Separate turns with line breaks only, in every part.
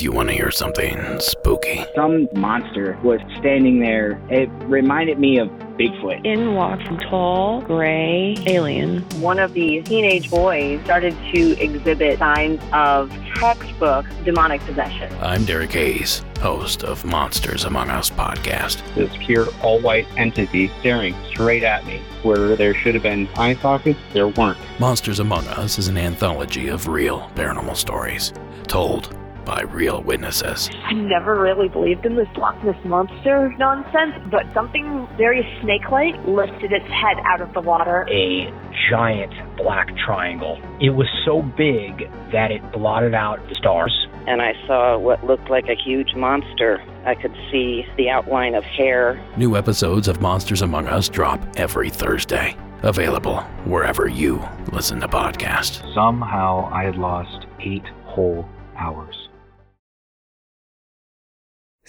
Do you want to hear something spooky?
Some monster was standing there. It reminded me of Bigfoot.
In walked a tall, gray alien.
One of the teenage boys started to exhibit signs of textbook demonic possession.
I'm Derek Hayes, host of Monsters Among Us podcast.
This pure all white entity staring straight at me. Where there should have been eye sockets, there weren't.
Monsters Among Us is an anthology of real paranormal stories told by real witnesses.
I never really believed in this Loch Ness monster nonsense, but something very snake-like lifted its head out of the water.
A giant black triangle. It was so big that it blotted out the stars.
And I saw what looked like a huge monster. I could see the outline of hair.
New episodes of Monsters Among Us drop every Thursday. Available wherever you listen to podcasts.
Somehow I had lost eight whole hours.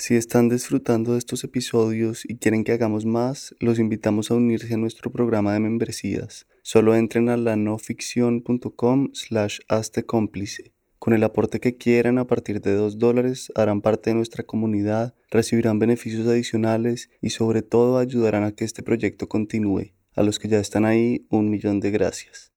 Si están disfrutando de estos episodios y quieren que hagamos más, los invitamos a unirse a nuestro programa de membresías. Solo entren a lanoficción.com slash cómplice. Con el aporte que quieran a partir de 2 dólares harán parte de nuestra comunidad, recibirán beneficios adicionales y sobre todo ayudarán a que este proyecto continúe. A los que ya están ahí, un millón de gracias.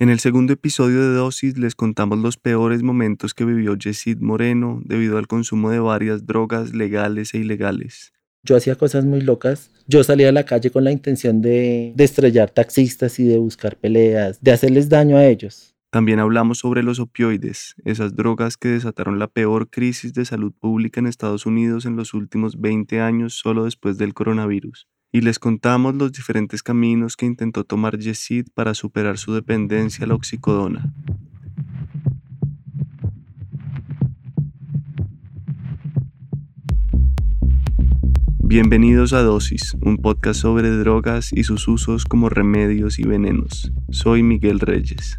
En el segundo episodio de Dosis les contamos los peores momentos que vivió Yesid Moreno debido al consumo de varias drogas legales e ilegales.
Yo hacía cosas muy locas. Yo salía a la calle con la intención de, de estrellar taxistas y de buscar peleas, de hacerles daño a ellos.
También hablamos sobre los opioides, esas drogas que desataron la peor crisis de salud pública en Estados Unidos en los últimos 20 años solo después del coronavirus y les contamos los diferentes caminos que intentó tomar Yesid para superar su dependencia a la oxicodona. Bienvenidos a Dosis, un podcast sobre drogas y sus usos como remedios y venenos. Soy Miguel Reyes.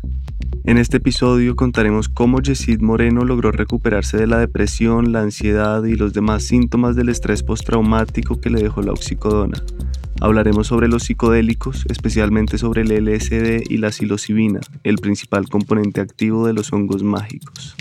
En este episodio contaremos cómo Yesid Moreno logró recuperarse de la depresión, la ansiedad y los demás síntomas del estrés postraumático que le dejó la oxicodona. Hablaremos sobre los psicodélicos, especialmente sobre el LSD y la psilocibina, el principal componente activo de los hongos mágicos.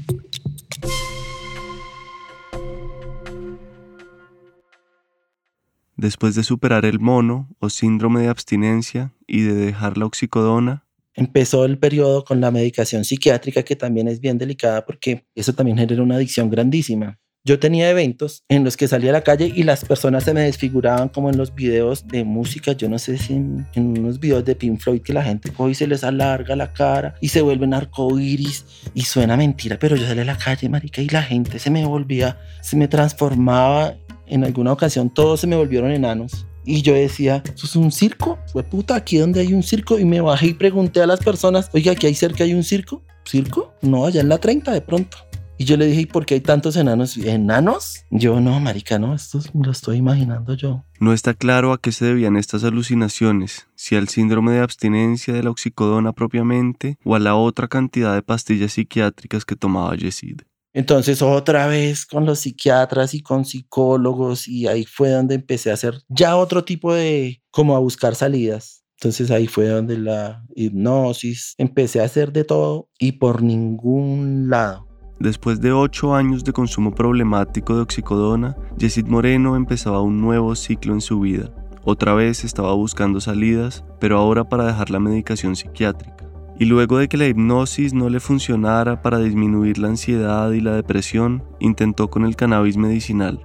Después de superar el mono o síndrome de abstinencia y de dejar la oxicodona,
empezó el periodo con la medicación psiquiátrica, que también es bien delicada porque eso también genera una adicción grandísima. Yo tenía eventos en los que salía a la calle y las personas se me desfiguraban como en los videos de música, yo no sé si en, unos videos de Pink Floyd que la gente coge y se les alarga la cara y se vuelven arcoíris y suena mentira, pero yo salía a la calle, marica, y la gente se me volvía, se me transformaba. En alguna ocasión todos se me volvieron enanos y yo decía, ¿eso es un circo? Fue puta, aquí donde hay un circo. Y me bajé y pregunté a las personas, oiga, aquí hay cerca hay un circo. ¿Circo? No, allá en la 30 de pronto. Y yo le dije, ¿y por qué hay tantos enanos? ¿Enanos? Yo no, marica, no, esto lo estoy imaginando yo.
No está claro a qué se debían estas alucinaciones, si al síndrome de abstinencia de la oxicodona propiamente o a la otra cantidad de pastillas psiquiátricas que tomaba Yesid.
Entonces otra vez con los psiquiatras y con psicólogos y ahí fue donde empecé a hacer ya otro tipo de, como a buscar salidas. Entonces ahí fue donde la hipnosis, empecé a hacer de todo y por ningún lado.
Después de ocho años de consumo problemático de oxicodona, Yesid Moreno empezaba un nuevo ciclo en su vida. Otra vez estaba buscando salidas, pero ahora para dejar la medicación psiquiátrica y luego de que la hipnosis no le funcionara para disminuir la ansiedad y la depresión, intentó con el cannabis medicinal.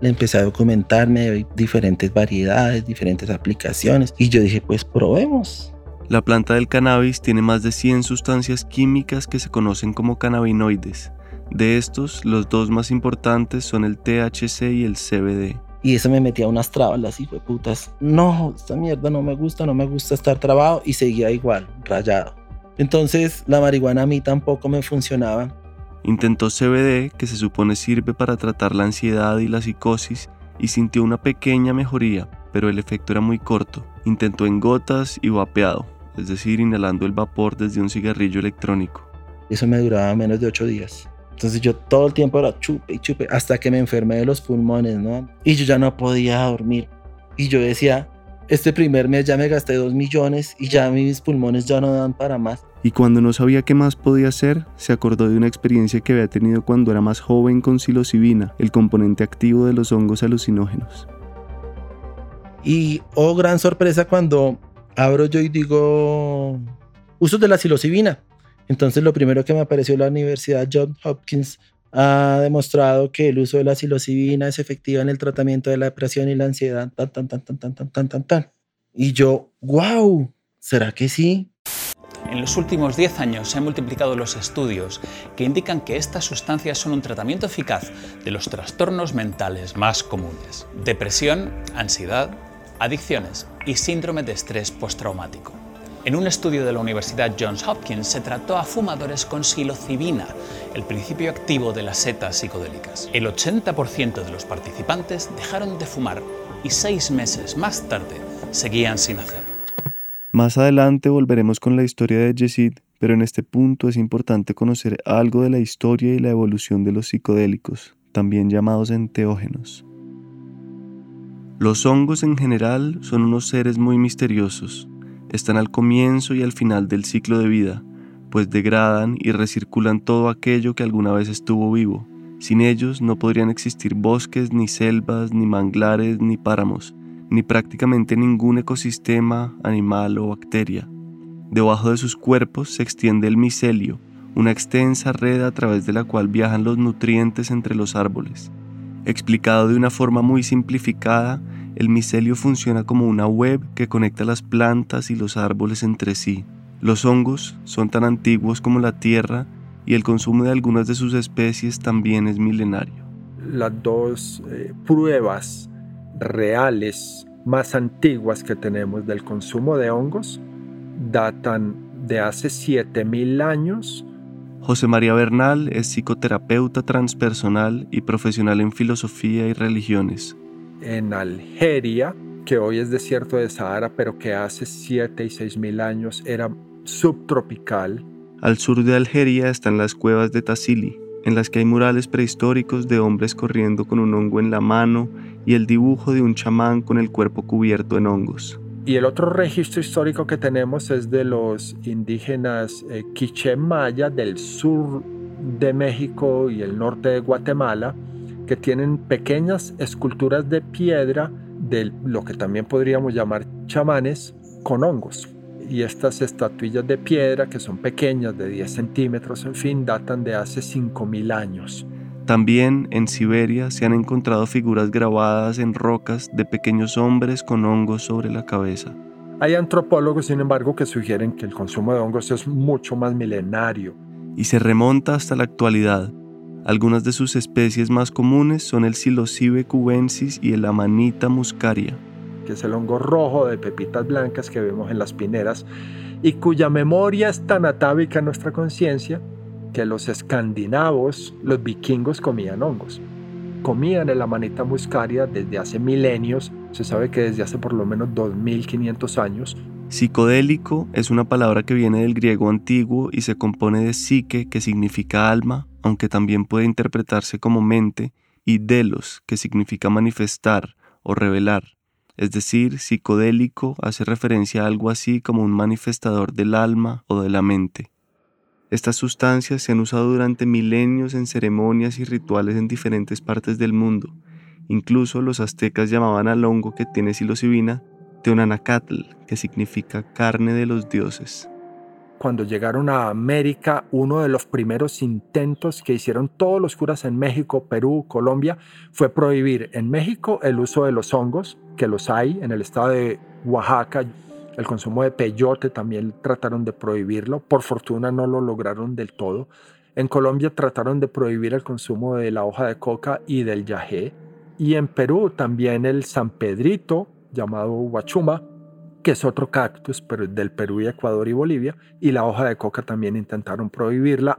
Le empecé a documentarme de diferentes variedades, diferentes aplicaciones y yo dije, pues probemos.
La planta del cannabis tiene más de 100 sustancias químicas que se conocen como cannabinoides. De estos, los dos más importantes son el THC y el CBD.
Y eso me metía unas trabas, hijo de putas. No, esta mierda no me gusta, no me gusta estar trabado y seguía igual, rayado Entonces la marihuana a mí tampoco me funcionaba.
Intentó CBD, que se supone sirve para tratar la ansiedad y la psicosis, y sintió una pequeña mejoría, pero el efecto era muy corto. Intentó en gotas y vapeado, es decir, inhalando el vapor desde un cigarrillo electrónico.
Eso me duraba menos de ocho días. Entonces yo todo el tiempo era chupe y chupe hasta que me enfermé de los pulmones, ¿no? Y yo ya no podía dormir. Y yo decía, este primer mes ya me gasté dos millones y ya mis pulmones ya no dan para más.
Y cuando no sabía qué más podía hacer, se acordó de una experiencia que había tenido cuando era más joven con psilocibina, el componente activo de los hongos alucinógenos.
Y, oh gran sorpresa, cuando abro yo y digo, usos de la psilocibina. Entonces lo primero que me apareció la Universidad Johns Hopkins ha demostrado que el uso de la psilocibina es efectiva en el tratamiento de la depresión y la ansiedad, tan, tan, tan, tan, tan, tan, tan, tan. Y yo, wow, ¿será que sí?
En los últimos 10 años se han multiplicado los estudios que indican que estas sustancias son un tratamiento eficaz de los trastornos mentales más comunes. Depresión, ansiedad, adicciones y síndrome de estrés postraumático. En un estudio de la Universidad Johns Hopkins se trató a fumadores con psilocibina, el principio activo de las setas psicodélicas. El 80% de los participantes dejaron de fumar y seis meses más tarde seguían sin hacerlo.
Más adelante volveremos con la historia de Yesid, pero en este punto es importante conocer algo de la historia y la evolución de los psicodélicos, también llamados enteógenos. Los hongos en general son unos seres muy misteriosos. Están al comienzo y al final del ciclo de vida, pues degradan y recirculan todo aquello que alguna vez estuvo vivo. Sin ellos no podrían existir bosques, ni selvas, ni manglares, ni páramos, ni prácticamente ningún ecosistema, animal o bacteria. Debajo de sus cuerpos se extiende el micelio, una extensa red a través de la cual viajan los nutrientes entre los árboles. Explicado de una forma muy simplificada, el micelio funciona como una web que conecta las plantas y los árboles entre sí. Los hongos son tan antiguos como la Tierra y el consumo de algunas de sus especies también es milenario.
Las dos eh, pruebas reales más antiguas que tenemos del consumo de hongos datan de hace 7000 años
José María Bernal es psicoterapeuta transpersonal y profesional en filosofía y religiones.
En Algeria, que hoy es desierto de Sahara, pero que hace 7 y 6 mil años era subtropical.
Al sur de Algeria están las cuevas de Tassili, en las que hay murales prehistóricos de hombres corriendo con un hongo en la mano y el dibujo de un chamán con el cuerpo cubierto en hongos.
Y el otro registro histórico que tenemos es de los indígenas eh, quiché maya del sur de México y el norte de Guatemala, que tienen pequeñas esculturas de piedra de lo que también podríamos llamar chamanes con hongos. Y estas estatuillas de piedra, que son pequeñas, de 10 centímetros, en fin, datan de hace 5.000 años.
También en Siberia se han encontrado figuras grabadas en rocas de pequeños hombres con hongos sobre la cabeza.
Hay antropólogos, sin embargo, que sugieren que el consumo de hongos es mucho más milenario.
Y se remonta hasta la actualidad. Algunas de sus especies más comunes son el Psilocybe cubensis y el Amanita muscaria,
que es el hongo rojo de pepitas blancas que vemos en las pineras y cuya memoria es tan atávica en nuestra conciencia que los escandinavos, los vikingos comían hongos. Comían el amanita muscaria desde hace milenios, se sabe que desde hace por lo menos 2500 años.
Psicodélico es una palabra que viene del griego antiguo y se compone de psique, que significa alma, aunque también puede interpretarse como mente, y delos, que significa manifestar o revelar. Es decir, psicodélico hace referencia a algo así como un manifestador del alma o de la mente. Estas sustancias se han usado durante milenios en ceremonias y rituales en diferentes partes del mundo. Incluso los aztecas llamaban al hongo que tiene psilocibina Teonanacatl, que significa carne de los dioses.
Cuando llegaron a América, uno de los primeros intentos que hicieron todos los curas en México, Perú, Colombia, fue prohibir en México el uso de los hongos, que los hay en el estado de Oaxaca, el consumo de peyote también trataron de prohibirlo. Por fortuna no lo lograron del todo. En Colombia trataron de prohibir el consumo de la hoja de coca y del yagé. Y en Perú también el San Pedrito, llamado Huachuma, que es otro cactus, pero del Perú y Ecuador y Bolivia, y la hoja de coca también intentaron prohibirla.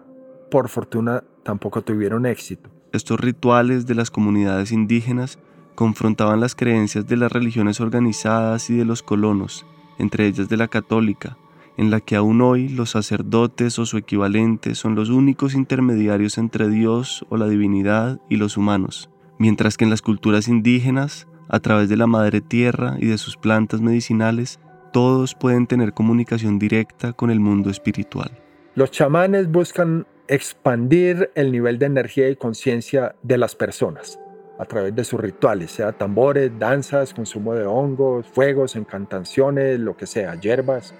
Por fortuna tampoco tuvieron éxito.
Estos rituales de las comunidades indígenas confrontaban las creencias de las religiones organizadas y de los colonos, entre ellas de la católica, en la que aún hoy los sacerdotes o su equivalente son los únicos intermediarios entre Dios o la divinidad y los humanos, mientras que en las culturas indígenas, a través de la madre tierra y de sus plantas medicinales, todos pueden tener comunicación directa con el mundo espiritual.
Los chamanes buscan expandir el nivel de energía y conciencia de las personas a través de sus rituales, sea tambores, danzas, consumo de hongos, fuegos, encantaciones, lo que sea, hierbas.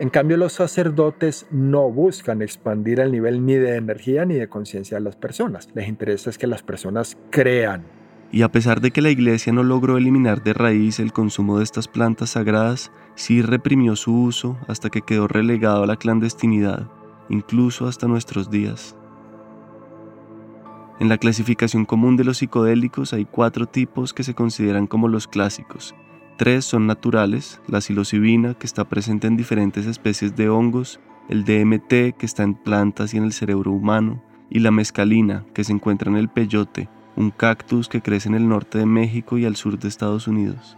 En cambio, los sacerdotes no buscan expandir el nivel ni de energía ni de conciencia de las personas. Les interesa es que las personas crean.
Y a pesar de que la iglesia no logró eliminar de raíz el consumo de estas plantas sagradas, sí reprimió su uso hasta que quedó relegado a la clandestinidad, incluso hasta nuestros días. En la clasificación común de los psicodélicos hay cuatro tipos que se consideran como los clásicos, Tres son naturales, la psilocibina, que está presente en diferentes especies de hongos, el DMT, que está en plantas y en el cerebro humano, y la mescalina, que se encuentra en el peyote, un cactus que crece en el norte de México y al sur de Estados Unidos.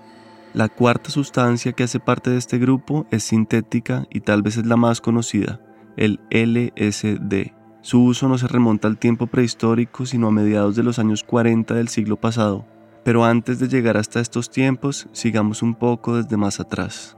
La cuarta sustancia que hace parte de este grupo es sintética y tal vez es la más conocida, el LSD. Su uso no se remonta al tiempo prehistórico, sino a mediados de los años 40 del siglo pasado, pero antes de llegar hasta estos tiempos, sigamos un poco desde más atrás.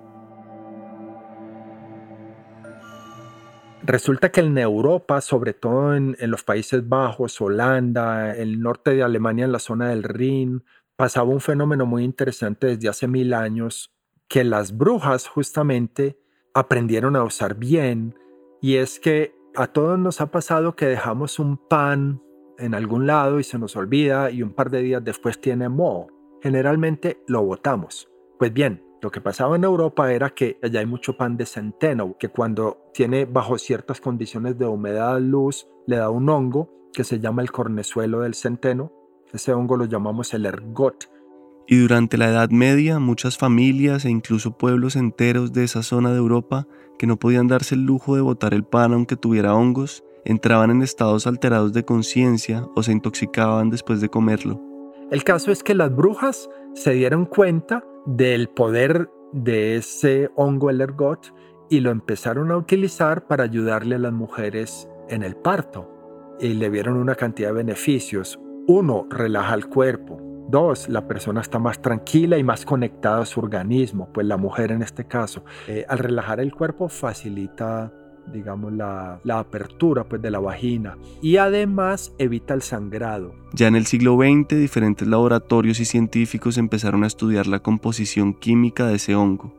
Resulta que en Europa, sobre todo en, los Países Bajos, Holanda, el norte de Alemania, en la zona del Rin, pasaba un fenómeno muy interesante desde hace mil años que las brujas justamente aprendieron a usar bien y es que a todos nos ha pasado que dejamos un pan en algún lado y se nos olvida y un par de días después tiene moho. Generalmente lo botamos. Pues bien, lo que pasaba en Europa era que allá hay mucho pan de centeno, que cuando tiene bajo ciertas condiciones de humedad, luz, le da un hongo que se llama el cornezuelo del centeno. Ese hongo lo llamamos el ergot.
Y durante la Edad Media, muchas familias e incluso pueblos enteros de esa zona de Europa que no podían darse el lujo de botar el pan aunque tuviera hongos, entraban en estados alterados de conciencia o se intoxicaban después de comerlo.
El caso es que las brujas se dieron cuenta del poder de ese hongo el ergot y lo empezaron a utilizar para ayudarle a las mujeres en el parto. Y le vieron una cantidad de beneficios. Uno, relaja el cuerpo. Dos, la persona está más tranquila y más conectada a su organismo, pues la mujer en este caso. Eh, al relajar el cuerpo facilita digamos, la, apertura pues, de la vagina y además evita el sangrado.
Ya en el siglo XX, diferentes laboratorios y científicos empezaron a estudiar la composición química de ese hongo.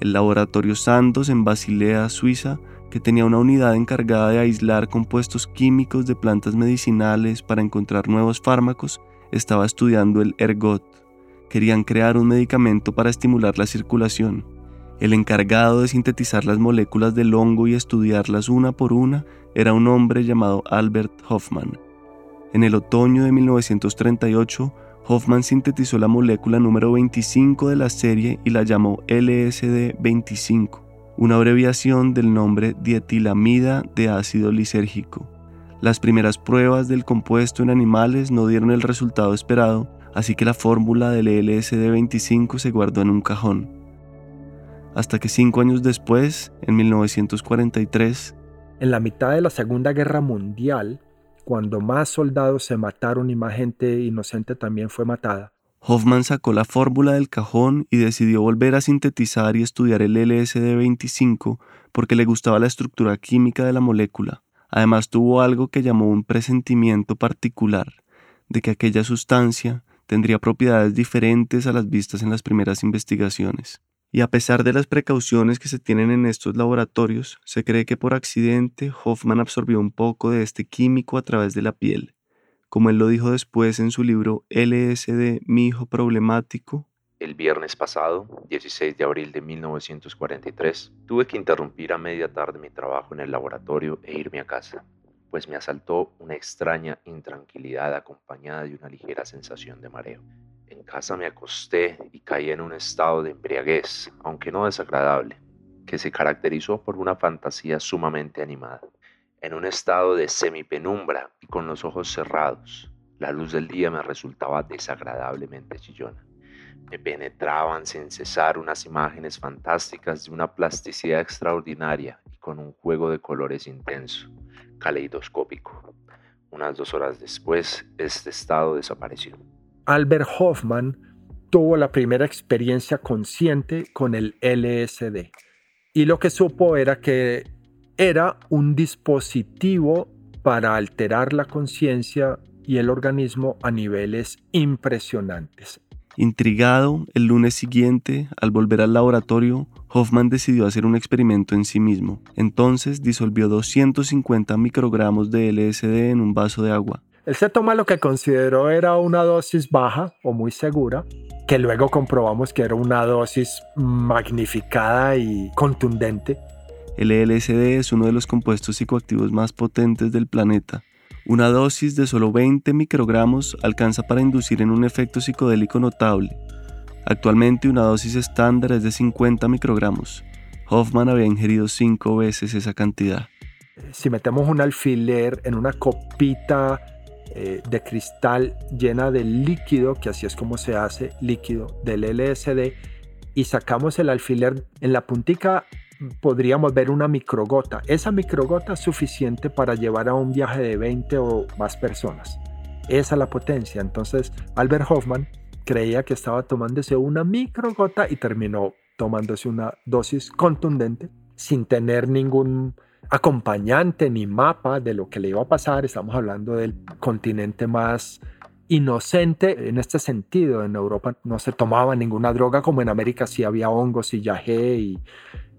El laboratorio Sandoz en Basilea, Suiza, que tenía una unidad encargada de aislar compuestos químicos de plantas medicinales para encontrar nuevos fármacos, estaba estudiando el ergot. Querían crear un medicamento para estimular la circulación. El encargado de sintetizar las moléculas del hongo y estudiarlas una por una era un hombre llamado Albert Hoffman. En el otoño de 1938, Hoffman sintetizó la molécula número 25 de la serie y la llamó LSD-25, una abreviación del nombre dietilamida de ácido lisérgico. Las primeras pruebas del compuesto en animales no dieron el resultado esperado, así que la fórmula del LSD-25 se guardó en un cajón hasta que cinco años después, en 1943,
en la mitad de la Segunda Guerra Mundial, cuando más soldados se mataron y más gente inocente también fue matada,
Hoffman sacó la fórmula del cajón y decidió volver a sintetizar y estudiar el LSD-25 porque le gustaba la estructura química de la molécula. Además tuvo algo que llamó un presentimiento particular, de que aquella sustancia tendría propiedades diferentes a las vistas en las primeras investigaciones y a pesar de las precauciones que se tienen en estos laboratorios, se cree que por accidente Hoffman absorbió un poco de este químico a través de la piel. Como él lo dijo después en su libro LSD, mi hijo problemático,
el viernes pasado, 16 de abril de 1943, tuve que interrumpir a media tarde mi trabajo en el laboratorio e irme a casa, pues me asaltó una extraña intranquilidad acompañada de una ligera sensación de mareo. En casa me acosté y caí en un estado de embriaguez, aunque no desagradable, que se caracterizó por una fantasía sumamente animada. En un estado de semipenumbra y con los ojos cerrados, la luz del día me resultaba desagradablemente chillona. Me penetraban sin cesar unas imágenes fantásticas de una plasticidad extraordinaria y con un juego de colores intenso, caleidoscópico. Unas dos horas después, este estado desapareció.
Albert Hoffman tuvo la primera experiencia consciente con el LSD y lo que supo era que era un dispositivo para alterar la conciencia y el organismo a niveles impresionantes.
Intrigado, el lunes siguiente, al volver al laboratorio, Hoffman decidió hacer un experimento en sí mismo. Entonces disolvió 250 microgramos de LSD en un vaso de agua.
Él se toma lo que consideró era una dosis baja o muy segura, que luego comprobamos que era una dosis magnificada y contundente.
El LSD es uno de los compuestos psicoactivos más potentes del planeta una dosis de solo 20 microgramos alcanza para inducir en un efecto psicodélico notable. Actualmente una dosis estándar es de 50 microgramos. Hoffman había ingerido cinco veces esa cantidad.
Si metemos un alfiler en una copita eh, de cristal llena de líquido, que así es como se hace líquido del LSD, y sacamos el alfiler en la puntica podríamos ver una microgota. Esa microgota es suficiente para llevar a un viaje de 20 o más personas. Esa es la potencia. Entonces, Albert Hoffman creía que estaba tomándose una microgota y terminó tomándose una dosis contundente sin tener ningún acompañante ni mapa de lo que le iba a pasar. Estamos hablando del continente más inocente en este sentido. En Europa no se tomaba ninguna droga como en América sí había hongos y yagé y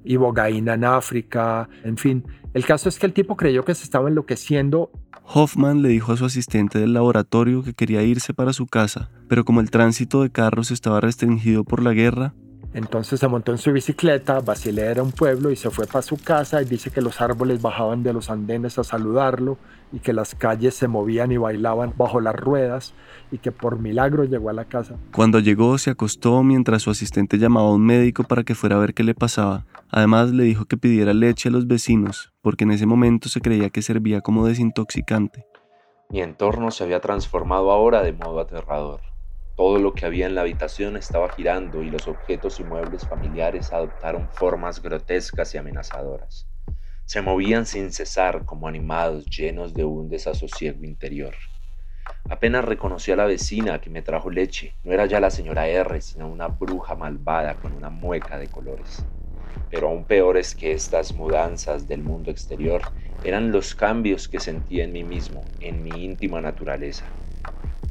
y bogaína en África, en fin. El caso es que el tipo creyó que se estaba enloqueciendo.
Hoffman le dijo a su asistente del laboratorio que quería irse para su casa, pero como el tránsito de carros estaba restringido por la guerra,
entonces se montó en su bicicleta, Basilea era un pueblo y se fue para su casa y dice que los árboles bajaban de los andenes a saludarlo y que las calles se movían y bailaban bajo las ruedas y que por milagro llegó a la casa.
Cuando llegó se acostó mientras su asistente llamaba a un médico para que fuera a ver qué le pasaba. Además le dijo que pidiera leche a los vecinos porque en ese momento se creía que servía como desintoxicante.
Mi entorno se había transformado ahora de modo aterrador. Todo lo que había en la habitación estaba girando y los objetos y muebles familiares adoptaron formas grotescas y amenazadoras. Se movían sin cesar como animados llenos de un desasosiego interior. Apenas reconocí a la vecina que me trajo leche. No era ya la señora R, sino una bruja malvada con una mueca de colores. Pero aún peores que estas mudanzas del mundo exterior eran los cambios que sentía en mí mismo, en mi íntima naturaleza.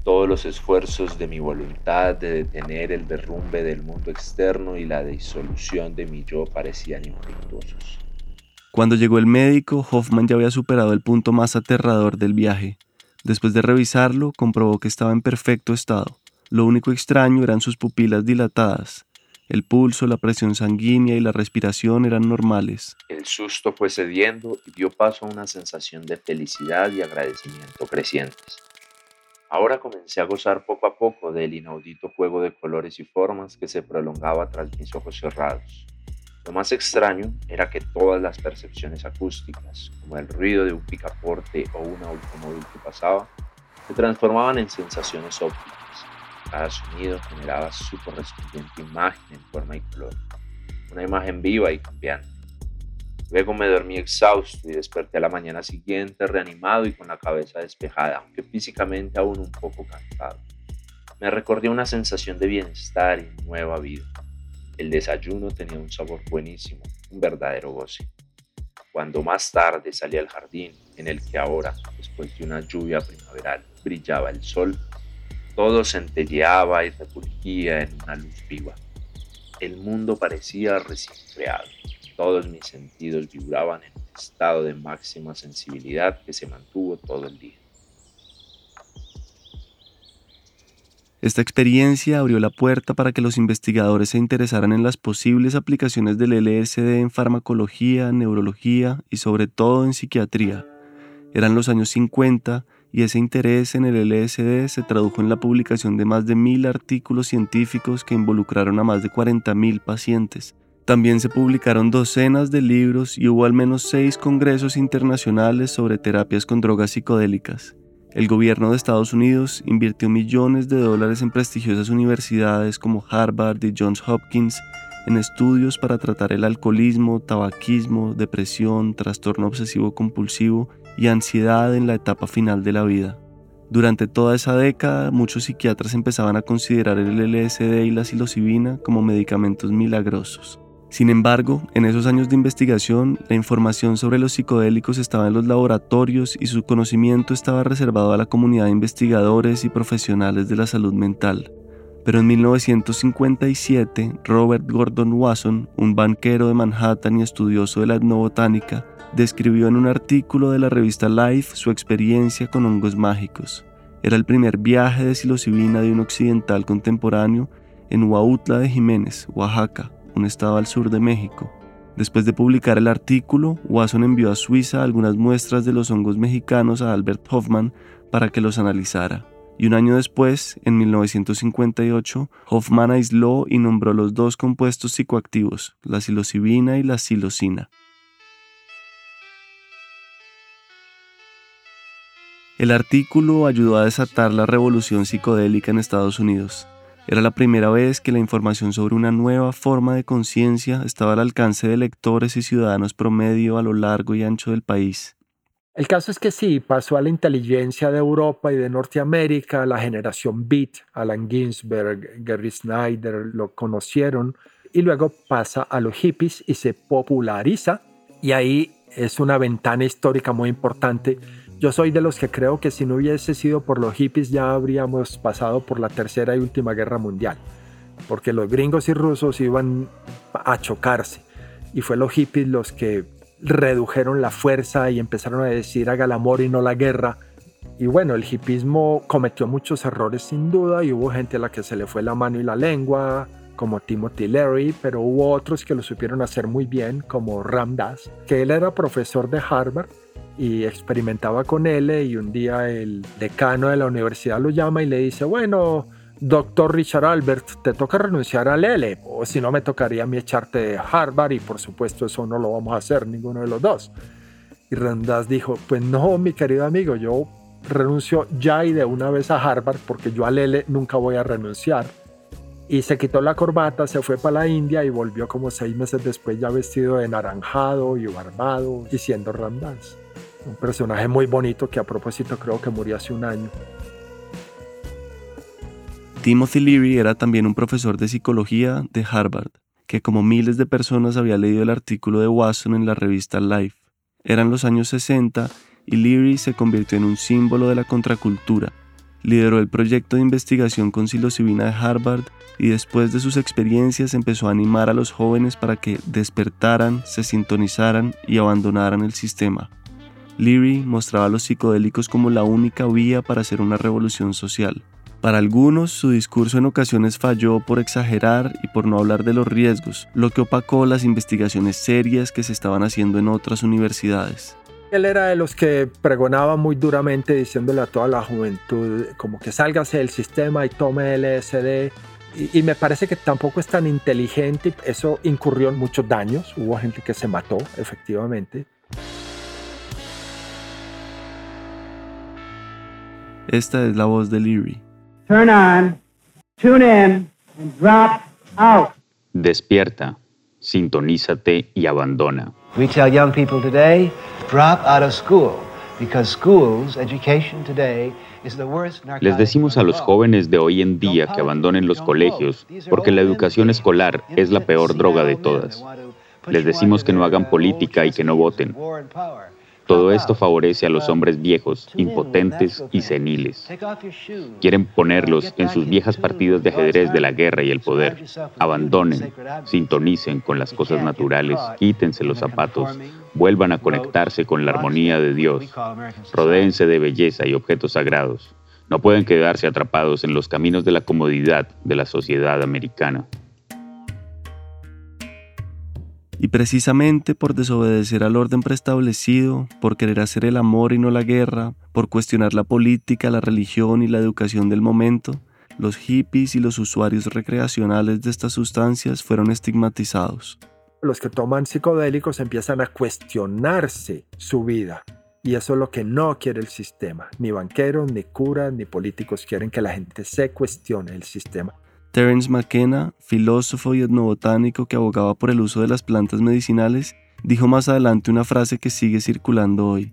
Todos los esfuerzos de mi voluntad de detener el derrumbe del mundo externo y la disolución de mi yo parecían infructuosos.
Cuando llegó el médico, Hoffman ya había superado el punto más aterrador del viaje. Después de revisarlo, comprobó que estaba en perfecto estado. Lo único extraño eran sus pupilas dilatadas. El pulso, la presión sanguínea y la respiración eran normales.
El susto fue cediendo y dio paso a una sensación de felicidad y agradecimiento crecientes. Ahora comencé a gozar poco a poco del inaudito juego de colores y formas que se prolongaba tras mis ojos cerrados. Lo más extraño era que todas las percepciones acústicas, como el ruido de un picaporte o un automóvil que pasaba, se transformaban en sensaciones ópticas. Cada sonido generaba su correspondiente imagen en forma y color, una imagen viva y cambiante. Luego me dormí exhausto y desperté a la mañana siguiente reanimado y con la cabeza despejada, aunque físicamente aún un poco cansado. Me recordé una sensación de bienestar y nueva vida. El desayuno tenía un sabor buenísimo, un verdadero goce. Cuando más tarde salí al jardín, en el que ahora, después de una lluvia primaveral, brillaba el sol, todo centelleaba y refulgía en una luz viva. El mundo parecía recién creado. Todos mis sentidos vibraban en un estado de máxima sensibilidad que se mantuvo todo el día.
Esta experiencia abrió la puerta para que los investigadores se interesaran en las posibles aplicaciones del LSD en farmacología, neurología y sobre todo en psiquiatría. Eran los años 50 y ese interés en el LSD se tradujo en la publicación de más de mil artículos científicos que involucraron a más de 40.000 pacientes. También se publicaron docenas de libros y hubo al menos seis congresos internacionales sobre terapias con drogas psicodélicas. El gobierno de Estados Unidos invirtió millones de dólares en prestigiosas universidades como Harvard y Johns Hopkins en estudios para tratar el alcoholismo, tabaquismo, depresión, trastorno obsesivo compulsivo y ansiedad en la etapa final de la vida. Durante toda esa década, muchos psiquiatras empezaban a considerar el LSD y la psilocibina como medicamentos milagrosos. Sin embargo, en esos años de investigación, la información sobre los psicodélicos estaba en los laboratorios y su conocimiento estaba reservado a la comunidad de investigadores y profesionales de la salud mental. Pero en 1957, Robert Gordon Wasson, un banquero de Manhattan y estudioso de la etnobotánica, describió en un artículo de la revista Life su experiencia con hongos mágicos. Era el primer viaje de psilocibina de un occidental contemporáneo en Huautla de Jiménez, Oaxaca, un estado al sur de México. Después de publicar el artículo, Wasson envió a Suiza algunas muestras de los hongos mexicanos a Albert Hoffman para que los analizara. Y un año después, en 1958, Hoffman aisló y nombró los dos compuestos psicoactivos, la psilocibina y la psilocina. El artículo ayudó a desatar la revolución psicodélica en Estados Unidos. Era la primera vez que la información sobre una nueva forma de conciencia estaba al alcance de lectores y ciudadanos promedio a lo largo y ancho del país.
El caso es que sí, pasó a la inteligencia de Europa y de Norteamérica, la generación Beat, Alan Ginsberg, Gary Snyder lo conocieron, y luego pasa a los hippies y se populariza, y ahí es una ventana histórica muy importante yo soy de los que creo que si no hubiese sido por los hippies ya habríamos pasado por la tercera y última guerra mundial, porque los gringos y rusos iban a chocarse y fue los hippies los que redujeron la fuerza y empezaron a decir haga el amor y no la guerra. Y bueno, el hippismo cometió muchos errores sin duda y hubo gente a la que se le fue la mano y la lengua, como Timothy Leary, pero hubo otros que lo supieron hacer muy bien, como Ram Dass, que él era profesor de Harvard y experimentaba con él y un día el decano de la universidad lo llama y le dice, bueno, doctor Richard Albert, te toca renunciar al L, o si no me tocaría a mí echarte de Harvard y por supuesto eso no lo vamos a hacer ninguno de los dos. Y Randas dijo, pues no, mi querido amigo, yo renuncio ya y de una vez a Harvard porque yo al L nunca voy a renunciar. Y se quitó la corbata, se fue para la India y volvió como seis meses después ya vestido de naranjado y barbado y siendo Randas un personaje muy bonito que a propósito creo que murió hace un año.
Timothy Leary era también un profesor de psicología de Harvard, que como miles de personas había leído el artículo de Watson en la revista Life. Eran los años 60 y Leary se convirtió en un símbolo de la contracultura. Lideró el proyecto de investigación con psilocibina de Harvard y después de sus experiencias empezó a animar a los jóvenes para que despertaran, se sintonizaran y abandonaran el sistema. Leary mostraba a los psicodélicos como la única vía para hacer una revolución social. Para algunos, su discurso en ocasiones falló por exagerar y por no hablar de los riesgos, lo que opacó las investigaciones serias que se estaban haciendo en otras universidades.
Él era de los que pregonaba muy duramente diciéndole a toda la juventud como que sálgase del sistema y tome LSD. Y, y me parece que tampoco es tan inteligente. Eso incurrió en muchos daños. Hubo gente que se mató, efectivamente.
Esta es la voz de Leary.
Turn on, tune in, and drop out.
Despierta, sintonízate y abandona.
We tell young people today, drop out of school, because schools, education today, is the worst
Les decimos a los jóvenes de hoy en día que abandonen los colegios, porque la educación escolar es la peor droga de todas. Les decimos que no hagan política y que no voten. Todo esto favorece a los hombres viejos, impotentes y seniles. Quieren ponerlos en sus viejas partidas de ajedrez de la guerra y el poder. Abandonen, sintonicen con las cosas naturales, quítense los zapatos, vuelvan a conectarse con la armonía de Dios, rodéense de belleza y objetos sagrados. No pueden quedarse atrapados en los caminos de la comodidad de la sociedad americana.
Y precisamente por desobedecer al orden preestablecido, por querer hacer el amor y no la guerra, por cuestionar la política, la religión y la educación del momento, los hippies y los usuarios recreacionales de estas sustancias fueron estigmatizados.
Los que toman psicodélicos empiezan a cuestionarse su vida. Y eso es lo que no quiere el sistema. Ni banqueros, ni curas, ni políticos quieren que la gente se cuestione el sistema.
Terence McKenna, filósofo y etnobotánico que abogaba por el uso de las plantas medicinales, dijo más adelante una frase que sigue circulando hoy.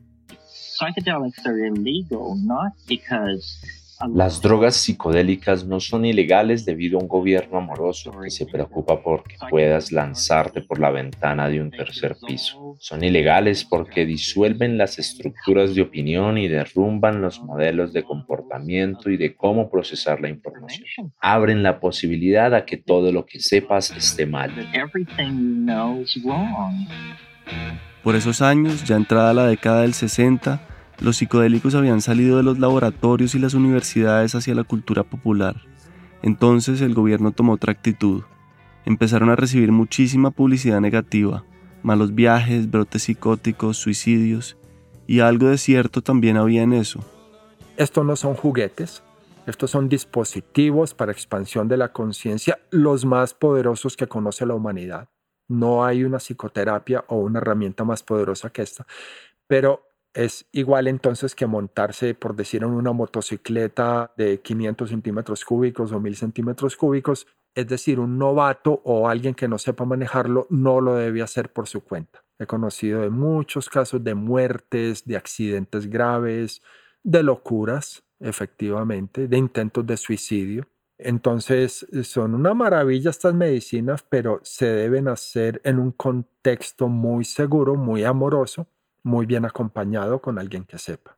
Las drogas psicodélicas no son ilegales debido a un gobierno amoroso que se preocupa por que puedas lanzarte por la ventana de un tercer piso. Son ilegales porque disuelven las estructuras de opinión y derrumban los modelos de comportamiento y de cómo procesar la información. Abren la posibilidad a que todo lo que sepas esté mal.
Por esos años, ya entrada la década del 60, los psicodélicos habían salido de los laboratorios y las universidades hacia la cultura popular. Entonces el gobierno tomó otra actitud. Empezaron a recibir muchísima publicidad negativa, malos viajes, brotes psicóticos, suicidios, y algo de cierto también había en eso.
Estos no son juguetes, estos son dispositivos para expansión de la conciencia, los más poderosos que conoce la humanidad. No hay una psicoterapia o una herramienta más poderosa que esta, pero es igual entonces que montarse, por decir, en una motocicleta de 500 centímetros cúbicos o 1000 centímetros cúbicos. Es decir, un novato o alguien que no sepa manejarlo no lo debe hacer por su cuenta. He conocido de muchos casos de muertes, de accidentes graves, de locuras, efectivamente, de intentos de suicidio. Entonces, son una maravilla estas medicinas, pero se deben hacer en un contexto muy seguro, muy amoroso, muy bien acompañado con alguien que sepa.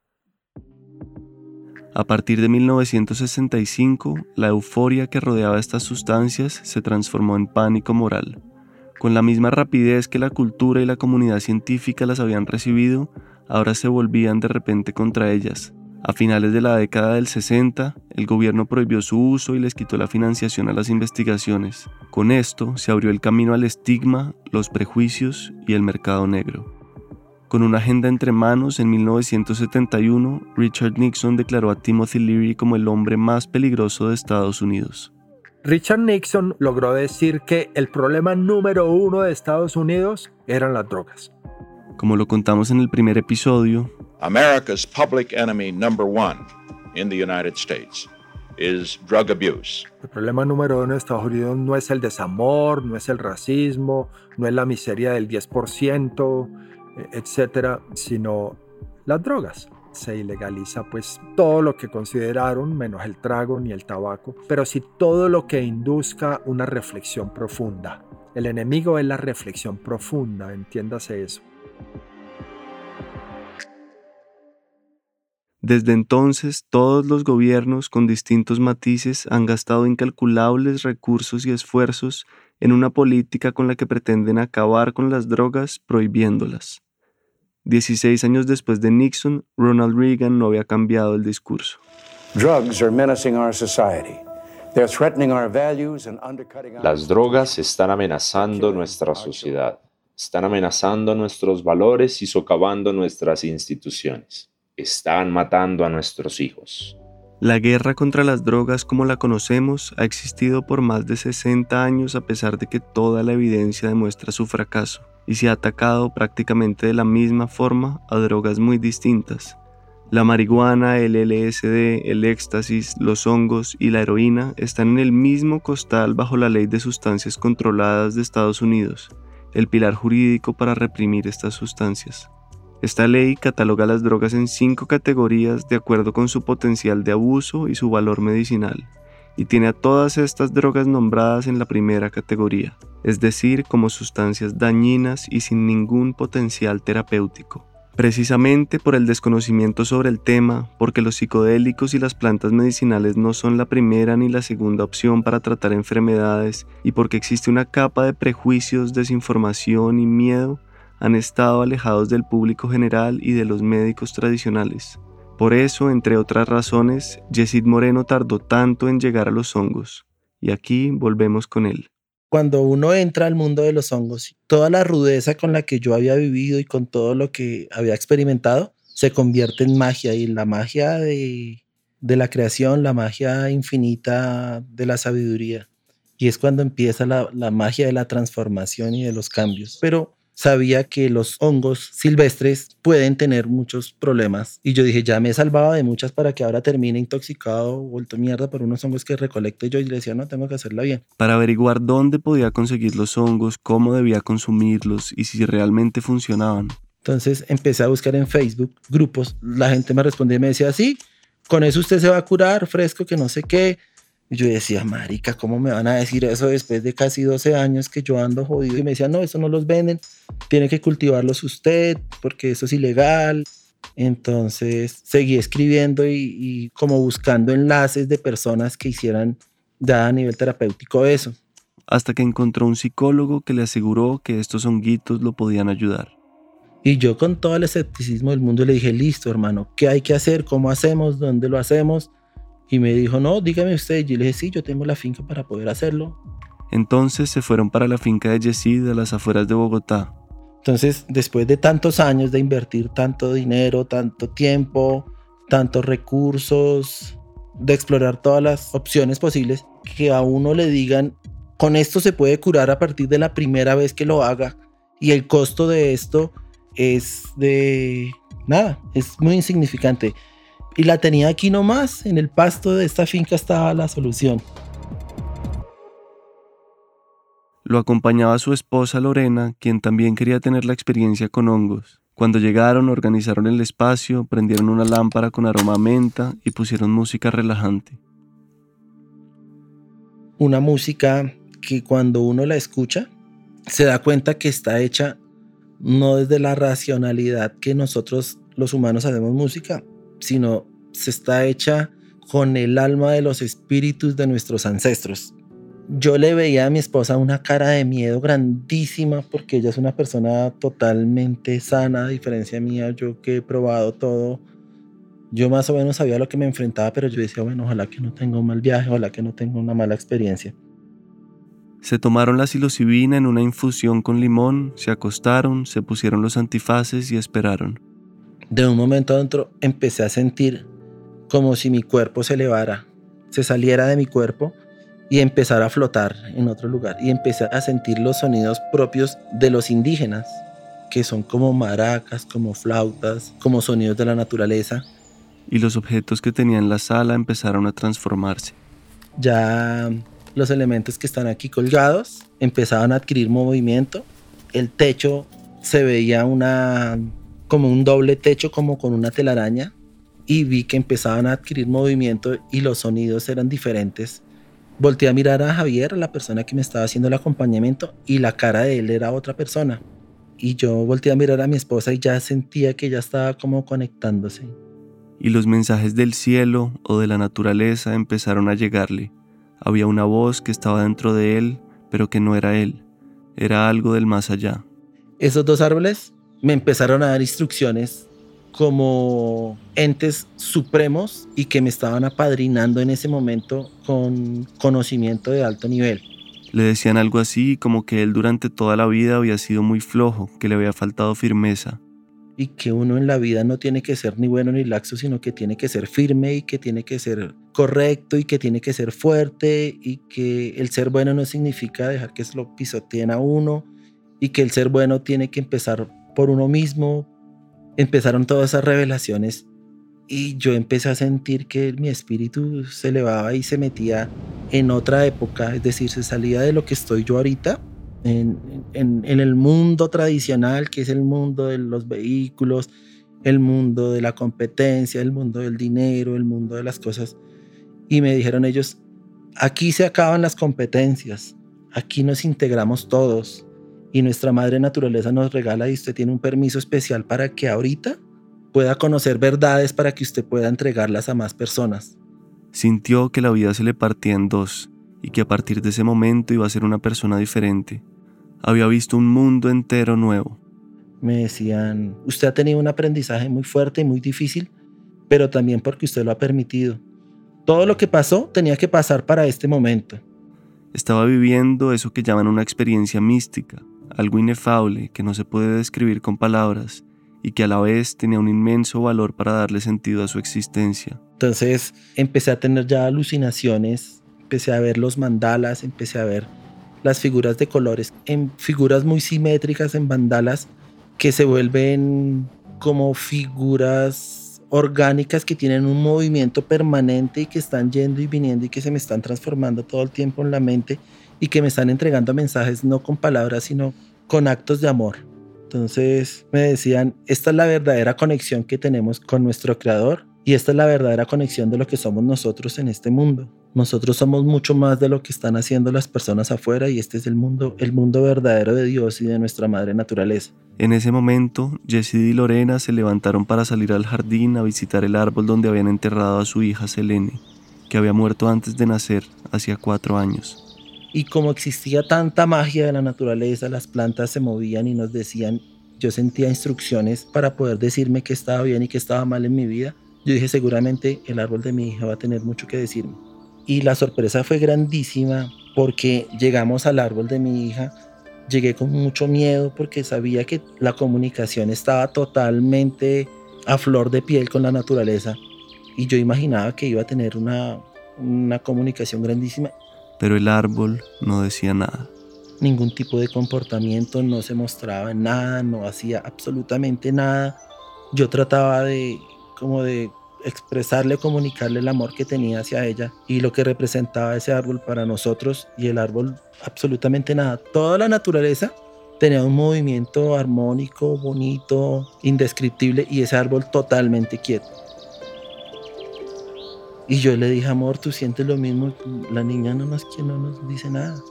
A partir de 1965, la euforia que rodeaba estas sustancias se transformó en pánico moral. Con la misma rapidez que la cultura y la comunidad científica las habían recibido, ahora se volvían de repente contra ellas. A finales de la década del 60, el gobierno prohibió su uso y les quitó la financiación a las investigaciones. Con esto se abrió el camino al estigma, los prejuicios y el mercado negro. Con una agenda entre manos, en 1971, Richard Nixon declaró a Timothy Leary como el hombre más peligroso de Estados Unidos.
Richard Nixon logró decir que el problema número uno de Estados Unidos eran las drogas.
Como lo contamos en el primer episodio,
America's public enemy number one in the United States is drug abuse.
El problema número uno de Estados Unidos no es el desamor, no es el racismo, no es la miseria del 10%, etcétera, sino las drogas. Se ilegaliza pues todo lo que consideraron, menos el trago ni el tabaco, pero sí todo lo que induzca una reflexión profunda. El enemigo es la reflexión profunda, entiéndase eso.
Desde entonces, todos los gobiernos con distintos matices han gastado incalculables recursos y esfuerzos en una política con la que pretenden acabar con las drogas prohibiéndolas. 16 años después de Nixon, Ronald Reagan no había cambiado el discurso.
Las drogas están amenazando nuestra sociedad, están amenazando nuestros valores y socavando nuestras instituciones. Están matando a nuestros hijos.
La guerra contra las drogas como la conocemos ha existido por más de 60 años a pesar de que toda la evidencia demuestra su fracaso y se ha atacado prácticamente de la misma forma a drogas muy distintas. La marihuana, el LSD, el éxtasis, los hongos y la heroína están en el mismo costal bajo la ley de sustancias controladas de Estados Unidos, el pilar jurídico para reprimir estas sustancias. Esta ley cataloga las drogas en cinco categorías de acuerdo con su potencial de abuso y su valor medicinal y tiene a todas estas drogas nombradas en la primera categoría, es decir, como sustancias dañinas y sin ningún potencial terapéutico. Precisamente por el desconocimiento sobre el tema, porque los psicodélicos y las plantas medicinales no son la primera ni la segunda opción para tratar enfermedades y porque existe una capa de prejuicios, desinformación y miedo, han estado alejados del público general y de los médicos tradicionales. Por eso, entre otras razones, Yesid Moreno tardó tanto en llegar a los hongos, y aquí volvemos con él.
cuando uno entra al mundo de los hongos, toda la rudeza con la que yo había vivido y con todo lo que había experimentado, se convierte en magia y la magia de, la creación, la magia infinita de la sabiduría. Y es cuando empieza la magia de la transformación y de los cambios. Pero sabía que los hongos silvestres pueden tener muchos problemas. Y yo dije, ya me he salvado de muchas para que ahora termine intoxicado, vuelto mierda por unos hongos que recolecto. Y yo le decía, no, tengo que hacerla bien.
Para averiguar dónde podía conseguir los hongos, cómo debía consumirlos y si realmente funcionaban.
Entonces empecé a buscar en Facebook grupos. La gente me respondía y me decía, sí, con eso usted se va a curar, fresco, que no sé qué. Y yo decía, marica, ¿cómo me van a decir eso después de casi 12 años que yo ando jodido? Y me decían, no, eso no los venden, tiene que cultivarlos usted porque eso es ilegal. Entonces seguí escribiendo y, y como buscando enlaces de personas que hicieran ya a nivel terapéutico eso.
Hasta que encontró un psicólogo que le aseguró que estos honguitos lo podían ayudar.
Y yo con todo el escepticismo del mundo le dije, listo hermano, ¿qué hay que hacer? ¿Cómo hacemos? ¿Dónde lo hacemos? Y me dijo, no, dígame usted. Y yo le dije, sí, yo tengo la finca para poder hacerlo.
Entonces se fueron para la finca de Yesid a las afueras de Bogotá.
Entonces, después de tantos años de invertir tanto dinero, tanto tiempo, tantos recursos, de explorar todas las opciones posibles, que a uno le digan, con esto se puede curar a partir de la primera vez que lo haga. Y el costo de esto es de nada, es muy insignificante. Y la tenía aquí nomás, en el pasto de esta finca estaba la solución.
Lo acompañaba su esposa Lorena, quien también quería tener la experiencia con hongos. Cuando llegaron, organizaron el espacio, prendieron una lámpara con aroma a menta y pusieron música relajante.
Una música que cuando uno la escucha, se da cuenta que está hecha no desde la racionalidad que nosotros los humanos hacemos música, sino se está hecha con el alma de los espíritus de nuestros ancestros. Yo le veía a mi esposa una cara de miedo grandísima porque ella es una persona totalmente sana, a diferencia mía, yo que he probado todo. Yo más o menos sabía lo que me enfrentaba, pero yo decía, bueno, ojalá que no tenga un mal viaje, ojalá que no tenga una mala experiencia.
Se tomaron la psilocibina en una infusión con limón, se acostaron, se pusieron los antifaces y esperaron.
De un momento a otro empecé a sentir como si mi cuerpo se elevara, se saliera de mi cuerpo y empezara a flotar en otro lugar. Y empecé a sentir los sonidos propios de los indígenas, que son como maracas, como flautas, como sonidos de la naturaleza.
Y los objetos que tenía en la sala empezaron a transformarse.
Ya los elementos que están aquí colgados empezaban a adquirir movimiento. El techo se veía una como un doble techo como con una telaraña y vi que empezaban a adquirir movimiento y los sonidos eran diferentes. Volté a mirar a Javier, la persona que me estaba haciendo el acompañamiento, y la cara de él era otra persona. Y yo volteé a mirar a mi esposa y ya sentía que ella estaba como conectándose.
Y los mensajes del cielo o de la naturaleza empezaron a llegarle. Había una voz que estaba dentro de él, pero que no era él. Era algo del más allá.
Esos dos árboles me empezaron a dar instrucciones como entes supremos y que me estaban apadrinando en ese momento con conocimiento de alto nivel.
Le decían algo así como que él durante toda la vida había sido muy flojo, que le había faltado firmeza.
Y que uno en la vida no tiene que ser ni bueno ni laxo, sino que tiene que ser firme y que tiene que ser correcto y que tiene que ser fuerte y que el ser bueno no significa dejar que se lo pisoteen a uno y que el ser bueno tiene que empezar por uno mismo. Empezaron todas esas revelaciones y yo empecé a sentir que mi espíritu se elevaba y se metía en otra época, es decir, se salía de lo que estoy yo ahorita, en, en, el mundo tradicional, que es el mundo de los vehículos, el mundo de la competencia, el mundo del dinero, el mundo de las cosas. Y me dijeron ellos, aquí se acaban las competencias, aquí nos integramos todos, y nuestra madre naturaleza nos regala y usted tiene un permiso especial para que ahorita pueda conocer verdades para que usted pueda entregarlas a más personas.
Sintió que la vida se le partía en dos y que a partir de ese momento iba a ser una persona diferente. Había visto un mundo entero nuevo.
Me decían, usted ha tenido un aprendizaje muy fuerte y muy difícil, pero también porque usted lo ha permitido. Todo lo que pasó tenía que pasar para este momento.
Estaba viviendo eso que llaman una experiencia mística, algo inefable que no se puede describir con palabras y que a la vez tenía un inmenso valor para darle sentido a su existencia.
Entonces empecé a tener ya alucinaciones, empecé a ver los mandalas, empecé a ver las figuras de colores en figuras muy simétricas, en mandalas que se vuelven como figuras orgánicas que tienen un movimiento permanente y que están yendo y viniendo y que se me están transformando todo el tiempo en la mente y que me están entregando mensajes no con palabras, sino con actos de amor. Entonces me decían, esta es la verdadera conexión que tenemos con nuestro creador y esta es la verdadera conexión de lo que somos nosotros en este mundo. Nosotros somos mucho más de lo que están haciendo las personas afuera y este es el mundo, el mundo verdadero de Dios y de nuestra madre naturaleza.
En ese momento, Jessie y Lorena se levantaron para salir al jardín a visitar el árbol donde habían enterrado a su hija Selene, que había muerto antes de nacer, hacía cuatro años.
Y como existía tanta magia de la naturaleza, las plantas se movían y nos decían, yo sentía instrucciones para poder decirme que estaba bien y que estaba mal en mi vida. Yo dije, seguramente el árbol de mi hija va a tener mucho que decirme. Y la sorpresa fue grandísima porque llegamos al árbol de mi hija, llegué con mucho miedo porque sabía que la comunicación estaba totalmente a flor de piel con la naturaleza y yo imaginaba que iba a tener una, una comunicación grandísima
pero el árbol no decía nada.
Ningún tipo de comportamiento, no se mostraba nada, no hacía absolutamente nada. Yo trataba de como de expresarle, comunicarle el amor que tenía hacia ella y lo que representaba ese árbol para nosotros y el árbol absolutamente nada. Toda la naturaleza tenía un movimiento armónico, bonito, indescriptible y ese árbol totalmente quieto. Y yo le dije, amor, tú sientes lo mismo. La niña no nos, no nos dice nada.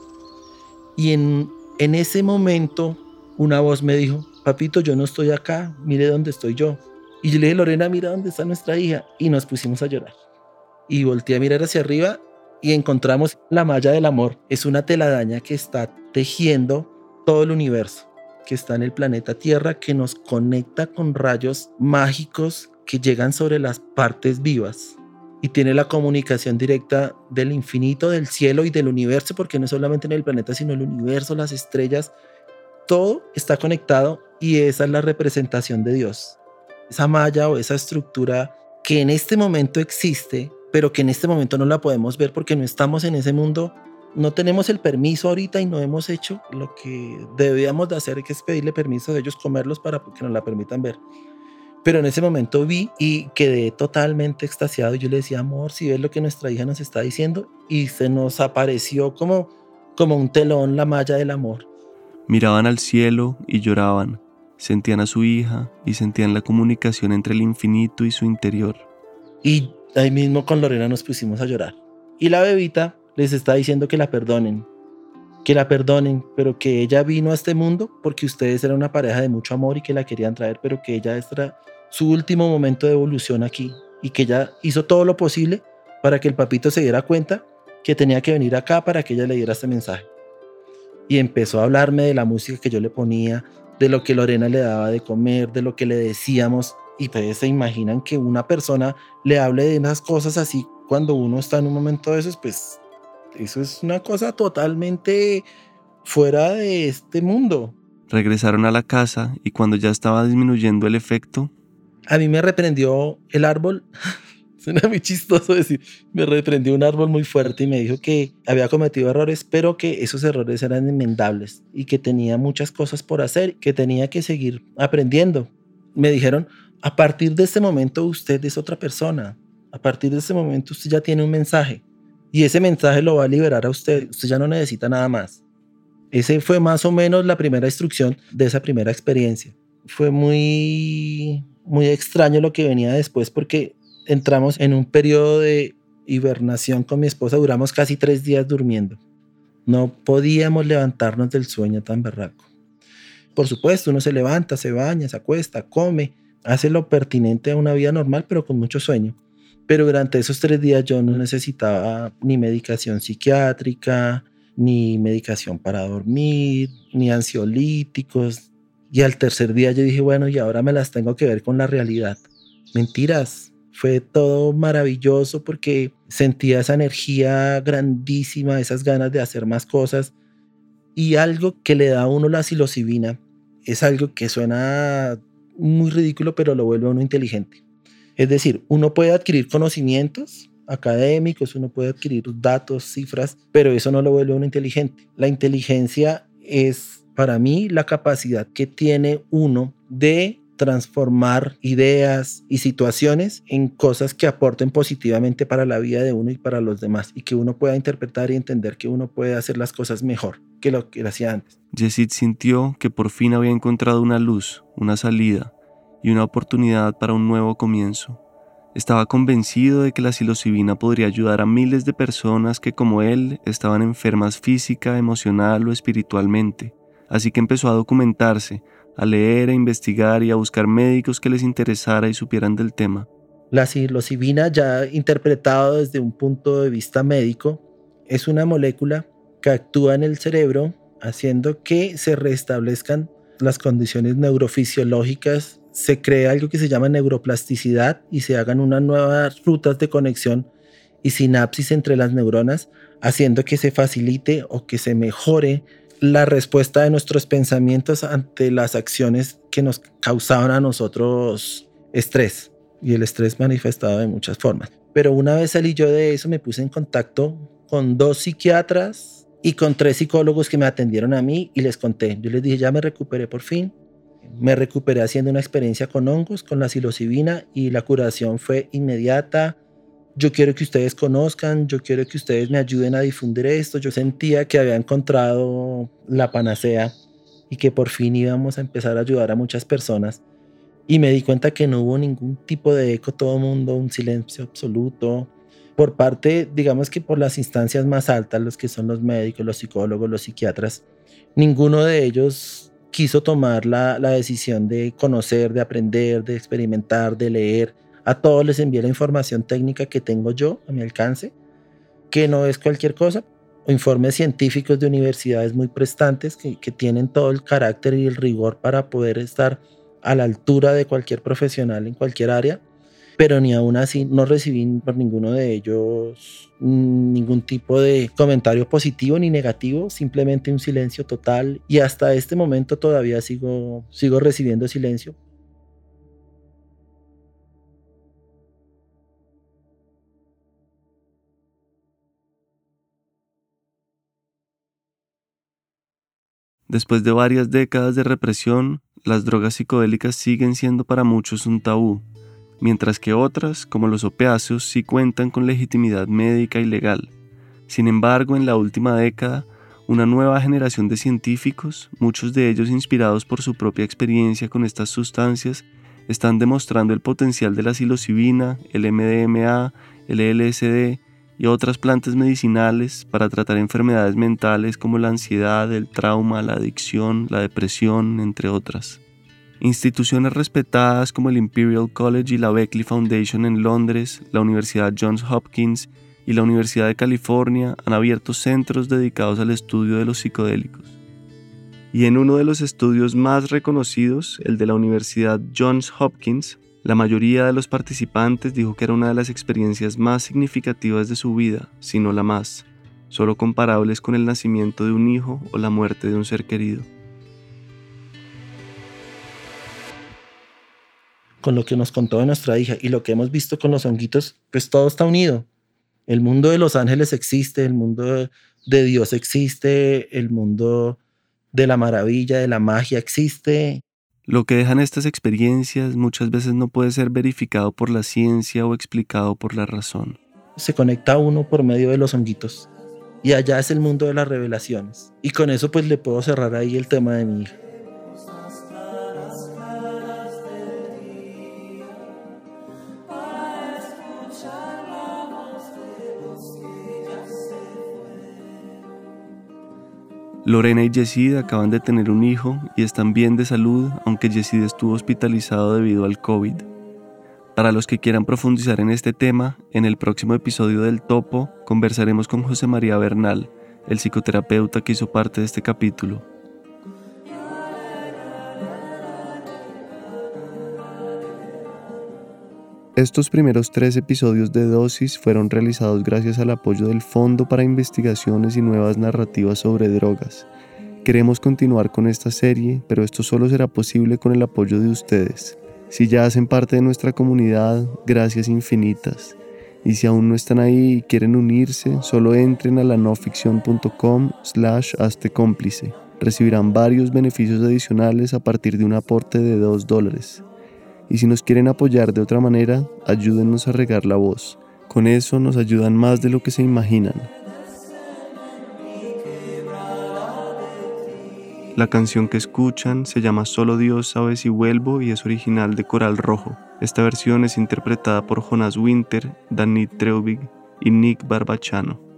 Y en, en ese momento, una voz me dijo, papito, yo no estoy acá, mire dónde estoy yo. Y yo le dije, Lorena, mira dónde está nuestra hija. Y nos pusimos a llorar. Y volteé a mirar hacia arriba y encontramos la malla del amor. Es una teladaña que está tejiendo todo el universo, que está en el planeta Tierra, que nos conecta con rayos mágicos que llegan sobre las partes vivas y tiene la comunicación directa del infinito, del cielo y del universo, porque no solamente en el planeta, sino el universo, las estrellas, todo está conectado y esa es la representación de Dios. Esa malla o esa estructura que en este momento existe, pero que en este momento no la podemos ver porque no estamos en ese mundo, no tenemos el permiso ahorita y no hemos hecho lo que debíamos de hacer, que es pedirle permiso a ellos comerlos para que nos la permitan ver. Pero en ese momento vi y quedé totalmente extasiado. Yo le decía, amor, si ves lo que nuestra hija nos está diciendo, y se nos apareció como, como un telón la malla del amor.
Miraban al cielo y lloraban. Sentían a su hija y sentían la comunicación entre el infinito y su interior.
Y ahí mismo con Lorena nos pusimos a llorar. Y la bebita les está diciendo que la perdonen, que la perdonen, pero que ella vino a este mundo porque ustedes eran una pareja de mucho amor y que la querían traer, pero que ella era su último momento de evolución aquí y que ella hizo todo lo posible para que el papito se diera cuenta que tenía que venir acá para que ella le diera este mensaje. Y empezó a hablarme de la música que yo le ponía, de lo que Lorena le daba de comer, de lo que le decíamos. Y ustedes se imaginan que una persona le hable de unas cosas así cuando uno está en un momento de esos, pues eso es una cosa totalmente fuera de este mundo.
Regresaron a la casa y cuando ya estaba disminuyendo el efecto,
a mí me reprendió el árbol. Suena muy chistoso decir, me reprendió un árbol muy fuerte y me dijo que había cometido errores, pero que esos errores eran enmendables y que tenía muchas cosas por hacer, que tenía que seguir aprendiendo. Me dijeron, a partir de este momento usted es otra persona, a partir de este momento usted ya tiene un mensaje y ese mensaje lo va a liberar a usted, usted ya no necesita nada más. Ese fue más o menos la primera instrucción de esa primera experiencia. Fue muy muy extraño lo que venía después porque entramos en un periodo de hibernación con mi esposa, duramos casi tres días durmiendo. No podíamos levantarnos del sueño tan berraco. Por supuesto, uno se levanta, se baña, se acuesta, come, hace lo pertinente a una vida normal, pero con mucho sueño. Pero durante esos tres días yo no necesitaba ni medicación psiquiátrica, ni medicación para dormir, ni ansiolíticos, y al tercer día yo dije, bueno, y ahora me las tengo que ver con la realidad. Mentiras. Fue todo maravilloso porque sentía esa energía grandísima, esas ganas de hacer más cosas. Y algo que le da a uno la psilocibina es algo que suena muy ridículo, pero lo vuelve a uno inteligente. Es decir, uno puede adquirir conocimientos académicos, uno puede adquirir datos, cifras, pero eso no lo vuelve a uno inteligente. La inteligencia es para mí la capacidad que tiene uno de transformar ideas y situaciones en cosas que aporten positivamente para la vida de uno y para los demás y que uno pueda interpretar y entender que uno puede hacer las cosas mejor que lo que hacía antes.
Yesid sintió que por fin había encontrado una luz, una salida y una oportunidad para un nuevo comienzo. Estaba convencido de que la psilocibina podría ayudar a miles de personas que como él estaban enfermas física, emocional o espiritualmente. Así que empezó a documentarse, a leer, a investigar y a buscar médicos que les interesara y supieran del tema.
La psilocibina, ya interpretado desde un punto de vista médico, es una molécula que actúa en el cerebro haciendo que se restablezcan las condiciones neurofisiológicas, se crea algo que se llama neuroplasticidad y se hagan unas nuevas rutas de conexión y sinapsis entre las neuronas, haciendo que se facilite o que se mejore la respuesta de nuestros pensamientos ante las acciones que nos causaban a nosotros estrés y el estrés manifestado de muchas formas. Pero una vez salí yo de eso, me puse en contacto con dos psiquiatras y con tres psicólogos que me atendieron a mí y les conté. Yo les dije, ya me recuperé por fin. Me recuperé haciendo una experiencia con hongos, con la psilocibina y la curación fue inmediata yo quiero que ustedes conozcan, yo quiero que ustedes me ayuden a difundir esto. Yo sentía que había encontrado la panacea y que por fin íbamos a empezar a ayudar a muchas personas. Y me di cuenta que no hubo ningún tipo de eco, todo el mundo, un silencio absoluto. Por parte, digamos que por las instancias más altas, los que son los médicos, los psicólogos, los psiquiatras, ninguno de ellos quiso tomar la, la decisión de conocer, de aprender, de experimentar, de leer a todos les envié la información técnica que tengo yo a mi alcance, que no es cualquier cosa, informes científicos de universidades muy prestantes que, tienen todo el carácter y el rigor para poder estar a la altura de cualquier profesional en cualquier área, pero ni aún así no recibí por ninguno de ellos ningún tipo de comentario positivo ni negativo, simplemente un silencio total y hasta este momento todavía sigo, sigo recibiendo silencio
Después de varias décadas de represión, las drogas psicodélicas siguen siendo para muchos un tabú, mientras que otras, como los opiáceos, sí cuentan con legitimidad médica y legal. Sin embargo, en la última década, una nueva generación de científicos, muchos de ellos inspirados por su propia experiencia con estas sustancias, están demostrando el potencial de la psilocibina, el MDMA, el LSD y otras plantas medicinales para tratar enfermedades mentales como la ansiedad, el trauma, la adicción, la depresión, entre otras. Instituciones respetadas como el Imperial College y la Beckley Foundation en Londres, la Universidad Johns Hopkins y la Universidad de California han abierto centros dedicados al estudio de los psicodélicos. Y en uno de los estudios más reconocidos, el de la Universidad Johns Hopkins, la mayoría de los participantes dijo que era una de las experiencias más significativas de su vida, si no la más, solo comparables con el nacimiento de un hijo o la muerte de un ser querido.
Con lo que nos contó nuestra hija y lo que hemos visto con los honguitos, pues todo está unido. El mundo de los ángeles existe, el mundo de Dios existe, el mundo de la maravilla, de la magia existe,
lo que dejan estas experiencias muchas veces no puede ser verificado por la ciencia o explicado por la razón.
Se conecta uno por medio de los honguitos. Y allá es el mundo de las revelaciones. Y con eso pues le puedo cerrar ahí el tema de mi hija.
Lorena y Yesid acaban de tener un hijo y están bien de salud, aunque Yesid estuvo hospitalizado debido al COVID. Para los que quieran profundizar en este tema, en el próximo episodio del Topo conversaremos con José María Bernal, el psicoterapeuta que hizo parte de este capítulo. Estos primeros tres episodios de Dosis fueron realizados gracias al apoyo del Fondo para Investigaciones y Nuevas Narrativas sobre Drogas. Queremos continuar con esta serie, pero esto solo será posible con el apoyo de ustedes. Si ya hacen parte de nuestra comunidad, gracias infinitas. Y si aún no están ahí y quieren unirse, solo entren a la noficción.com slash cómplice. Recibirán varios beneficios adicionales a partir de un aporte de 2 dólares. Y si nos quieren apoyar de otra manera, ayúdenos a regar la voz. Con eso nos ayudan más de lo que se imaginan. La canción que escuchan se llama Solo Dios sabe si vuelvo y es original de Coral Rojo. Esta versión es interpretada por Jonas Winter, Danit Treubig y Nick Barbachano.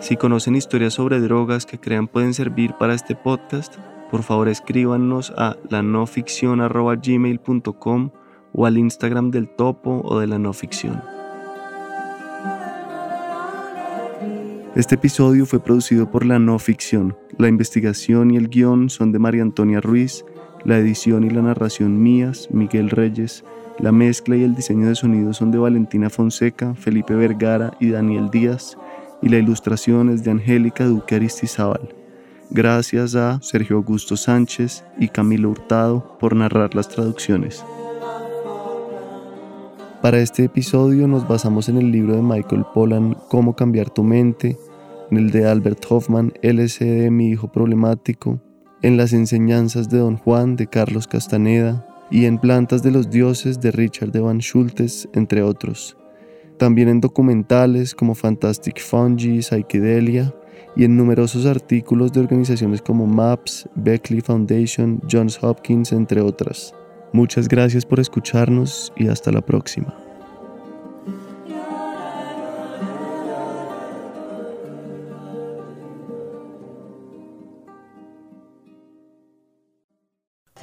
Si conocen historias sobre drogas que crean pueden servir para este podcast, por favor escríbanos a la gmail.com o al Instagram del topo o de la no ficción. Este episodio fue producido por la no ficción. La investigación y el guion son de María Antonia Ruiz, la edición y la narración mías, Miguel Reyes, la mezcla y el diseño de sonido son de Valentina Fonseca, Felipe Vergara y Daniel Díaz y la ilustración es de Angélica Duque Aristizábal. Gracias a Sergio Augusto Sánchez y Camilo Hurtado por narrar las traducciones. Para este episodio nos basamos en el libro de Michael Pollan Cómo cambiar tu mente, en el de Albert Hoffman LCD Mi hijo problemático, en las enseñanzas de Don Juan de Carlos Castaneda y en Plantas de los Dioses de Richard Van Schultes, entre otros también en documentales como Fantastic Fungi, Psychedelia y en numerosos artículos de organizaciones como MAPS, Beckley Foundation, Johns Hopkins, entre otras. Muchas gracias por escucharnos y hasta la próxima.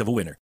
of a winner.